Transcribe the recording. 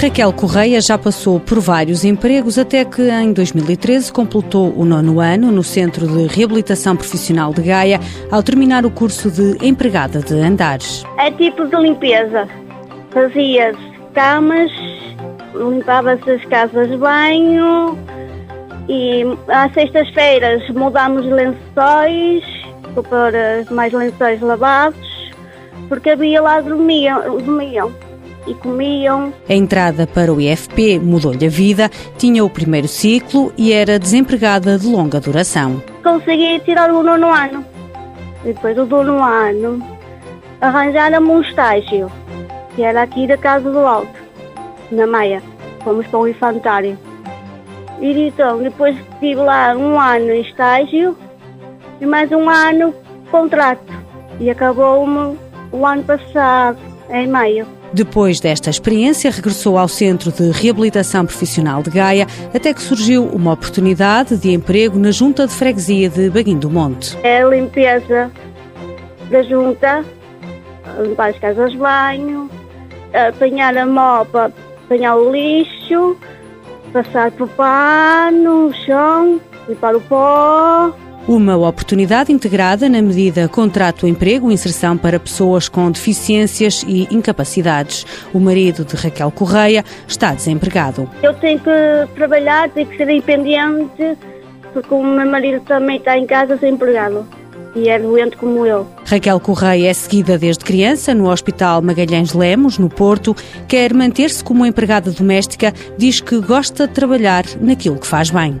Raquel Correia já passou por vários empregos até que em 2013 completou o nono ano no Centro de Reabilitação Profissional de Gaia ao terminar o curso de empregada de andares. É tipo de limpeza. Fazia-se camas, limpava-se as casas de banho e às sextas-feiras mudámos lençóis para mais lençóis lavados porque havia lá dormiam, dormiam e comiam. A entrada para o IFP mudou-lhe a vida, tinha o primeiro ciclo e era desempregada de longa duração. Consegui tirar o nono ano. E depois do nono ano arranjaram-me um estágio, que era aqui da Casa do Alto, na Maia. Fomos para o infantário. E então, depois tive lá um ano em estágio e mais um ano contrato. E acabou-me o ano passado, em maio. Depois desta experiência, regressou ao Centro de Reabilitação Profissional de Gaia, até que surgiu uma oportunidade de emprego na Junta de Freguesia de Baguinho do Monte. É a limpeza da junta, limpar as casas de banho, apanhar a mopa, apanhar o lixo, passar para o pano, o chão, limpar o pó, uma oportunidade integrada na medida contrato-emprego, inserção para pessoas com deficiências e incapacidades. O marido de Raquel Correia está desempregado. Eu tenho que trabalhar, tenho que ser independente, porque o meu marido também está em casa desempregado e é doente como eu. Raquel Correia é seguida desde criança no Hospital Magalhães Lemos, no Porto. Quer manter-se como empregada doméstica, diz que gosta de trabalhar naquilo que faz bem.